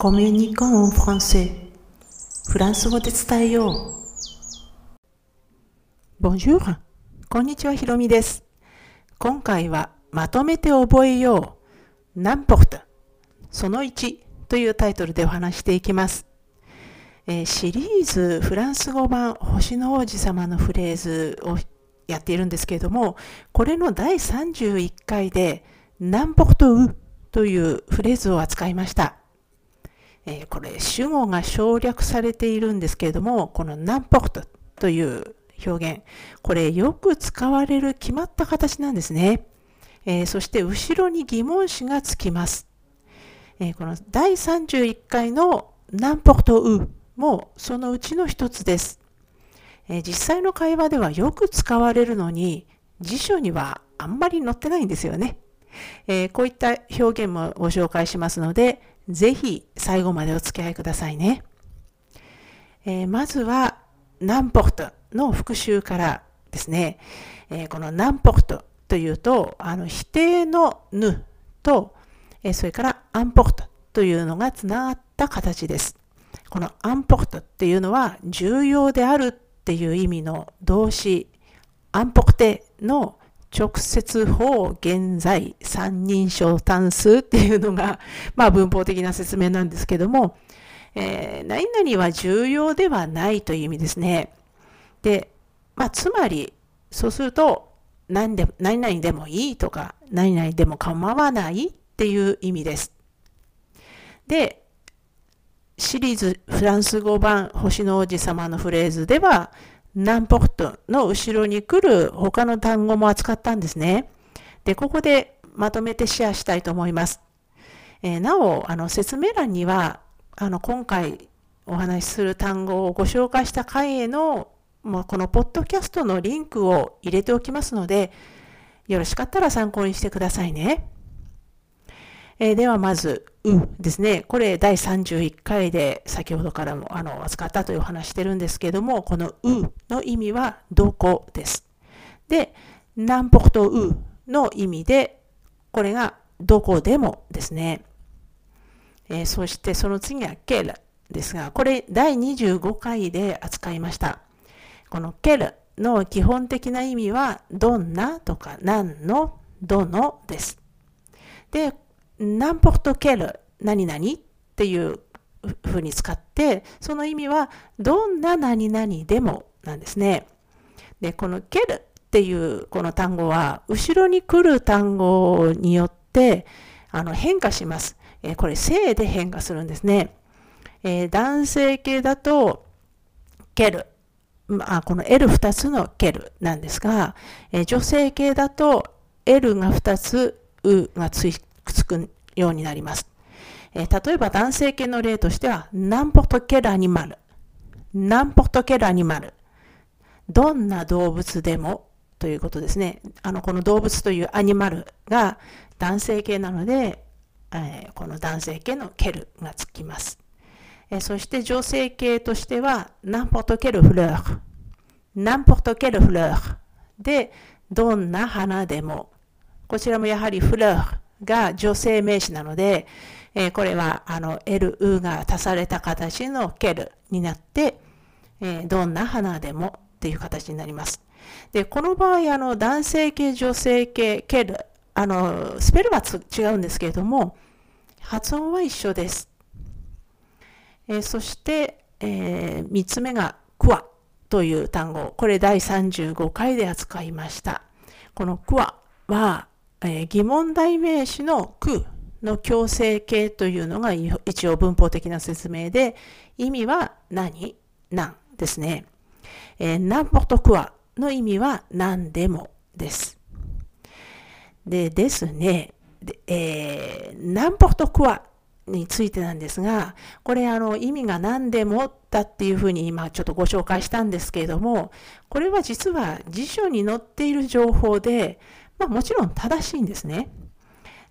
コミュニコンフランセフランス語で伝えよう。Bonjour! こんにちは、ひろみです。今回はまとめて覚えよう。ナンポルトその1というタイトルでお話していきます。えー、シリーズフランス語版星の王子様のフレーズをやっているんですけれども、これの第31回でナンポルトウというフレーズを扱いました。えー、これ主語が省略されているんですけれども、このナンポートという表現、これよく使われる決まった形なんですね。えー、そして後ろに疑問詞がつきます。えー、この第31回のナンポートウもそのうちの一つです。え実際の会話ではよく使われるのに、辞書にはあんまり載ってないんですよね。えこういった表現もご紹介しますので、ぜひ最後までお付き合いくださいね。えー、まずは、ナンポルトの復習からですね。えー、このナンポルトというと、あの否定のぬと、え、それからアンポルトというのがつながった形です。このアンポルトっていうのは重要であるっていう意味の動詞、アンポルテの直接法現在三人称単数っていうのが、まあ文法的な説明なんですけども、えー、何々は重要ではないという意味ですね。で、まあつまり、そうすると、何で何々でもいいとか、何々でも構わないっていう意味です。で、シリーズフランス語版星の王子様のフレーズでは、ナンポルトの後ろに来る他の単語も扱ったんですね。で、ここでまとめてシェアしたいと思います。えー、なお、あの説明欄には、あの今回お話しする単語をご紹介した回への、もうこのポッドキャストのリンクを入れておきますので、よろしかったら参考にしてくださいね。えー、ではまず、うですね。これ第31回で先ほどからもあの扱ったという話してるんですけども、このうの意味はどこです。で、南北とうの意味で、これがどこでもですね。えー、そしてその次はケルですが、これ第25回で扱いました。このケルの基本的な意味は、どんなとか何の、どのです。で、何ポルトケル何々っていうふうに使って、その意味はどんな何々でもなんですね。で、このケルっていうこの単語は、後ろに来る単語によってあの変化します。えー、これ、性で変化するんですね。えー、男性系だと、ケル。まあ、この L2 つのケルなんですが、えー、女性系だと L が2つ、U がついつくようになります。えー、例えば男性系の例としては、何ポトケルアニマル。何ポトケルアニマル。どんな動物でもということですね。あの、この動物というアニマルが男性系なので、えー、この男性系のケルがつきます。えー、そして女性系としては、ナンポトケルフレー。ナンポトケルフレー。で、どんな花でも。こちらもやはりフレーが女性名詞なので、えー、これはあの L、が足された形のケルになって、えー、どんな花でもっていう形になります。で、この場合、あの男性系、女性系、ケル、あの、スペルは違うんですけれども、発音は一緒です。えー、そして、えー、3つ目がクワという単語。これ第35回で扱いました。このクワは、えー、疑問代名詞のくの強制形というのが一応文法的な説明で、意味は何？なん？ですね。えー、なんぽとくわの意味は何でもです。でですね、でえー、なんぽとくわについてなんですが、これあの意味が何でもだっていうふうに今ちょっとご紹介したんですけれども、これは実は辞書に載っている情報で、まあもちろん正しいんですね。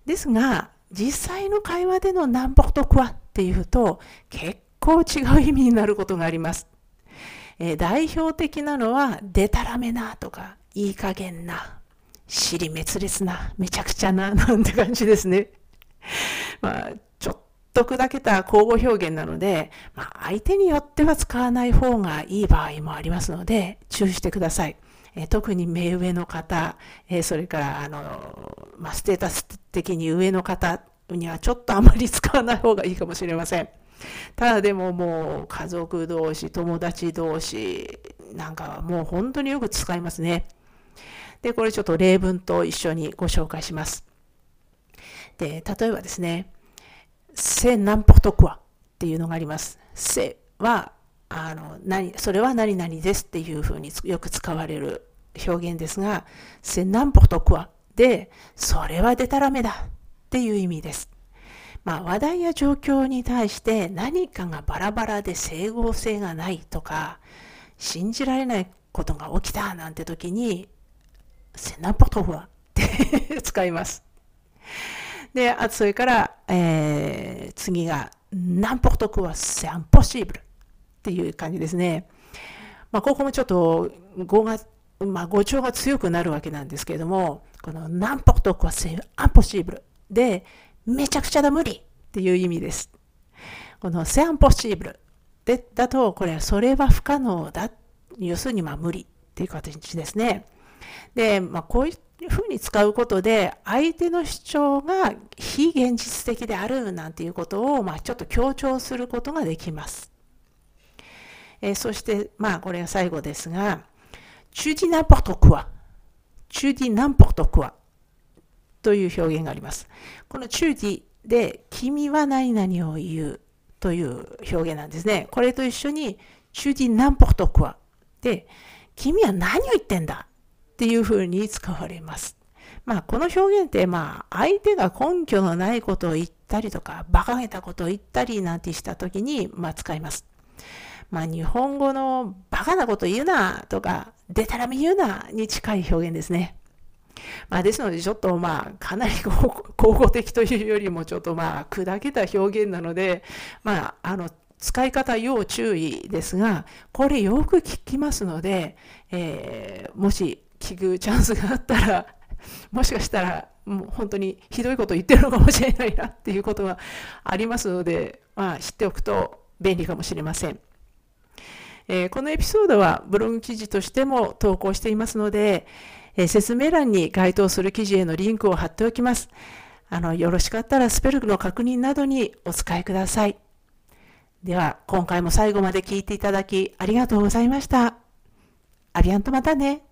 ですが、実際の会話での南北とクワっていうと結構違う意味になることがあります。えー、代表的なのは、でたらめなとか、いい加減な、尻滅裂な、めちゃくちゃな、なんて感じですね。まあ、ちょっと砕けた交互表現なので、まあ、相手によっては使わない方がいい場合もありますので、注意してください。え特に目上の方、えそれからあの、まあ、ステータス的に上の方にはちょっとあまり使わない方がいいかもしれません。ただでももう家族同士、友達同士なんかはもう本当によく使いますね。で、これちょっと例文と一緒にご紹介します。で、例えばですね、せ何歩とくわっていうのがあります。せは、あの、何、それは何々ですっていうふうによく使われる表現ですが、せ何歩とくわで、それはでたらめだっていう意味です。まあ、話題や状況に対して何かがバラバラで整合性がないとか、信じられないことが起きたなんて時に、セナポトフはって 使います。で、あとそれから、えー、次が、ナンポトクはセンポシーブルっていう感じですね。まあ、ここもちょっと語が、まあ、語調が強くなるわけなんですけれども、このナンポトクはセンポシーブルで、めちゃくちゃだ無理っていう意味です。このセンポシーブルでだと、これはそれは不可能だ。要するにまあ無理っていう形ですね。で、まあ、こういうふうに使うことで、相手の主張が非現実的であるなんていうことを、まあ、ちょっと強調することができます。えー、そして、まあ、これが最後ですが、tu dis n'importe quoi。tu dis n'importe quoi。という表現があります。この tu dis で、君は何々を言うという表現なんですね。これと一緒に、tu dis n'importe quoi。で、君は何を言ってんだっていうふうに使われます。まあ、この表現って、まあ、相手が根拠のないことを言ったりとか、馬鹿げたことを言ったりなんてしたときに、まあ、使います。まあ、日本語の馬鹿なこと言うなとか、でたらめ言うなに近い表現ですね。まあ、ですので、ちょっとまあ、かなり口語的というよりも、ちょっとまあ、砕けた表現なので、まあ、あの、使い方要注意ですが、これよく聞きますので、えー、もし聞くチャンスがあったら、もしかしたら、もう本当にひどいこと言ってるのかもしれないなっていうことがありますので、まあ、知っておくと便利かもしれません。えー、このエピソードはブログ記事としても投稿していますので、えー、説明欄に該当する記事へのリンクを貼っておきます。あの、よろしかったらスペルの確認などにお使いください。では、今回も最後まで聞いていただきありがとうございました。アリアンとまたね。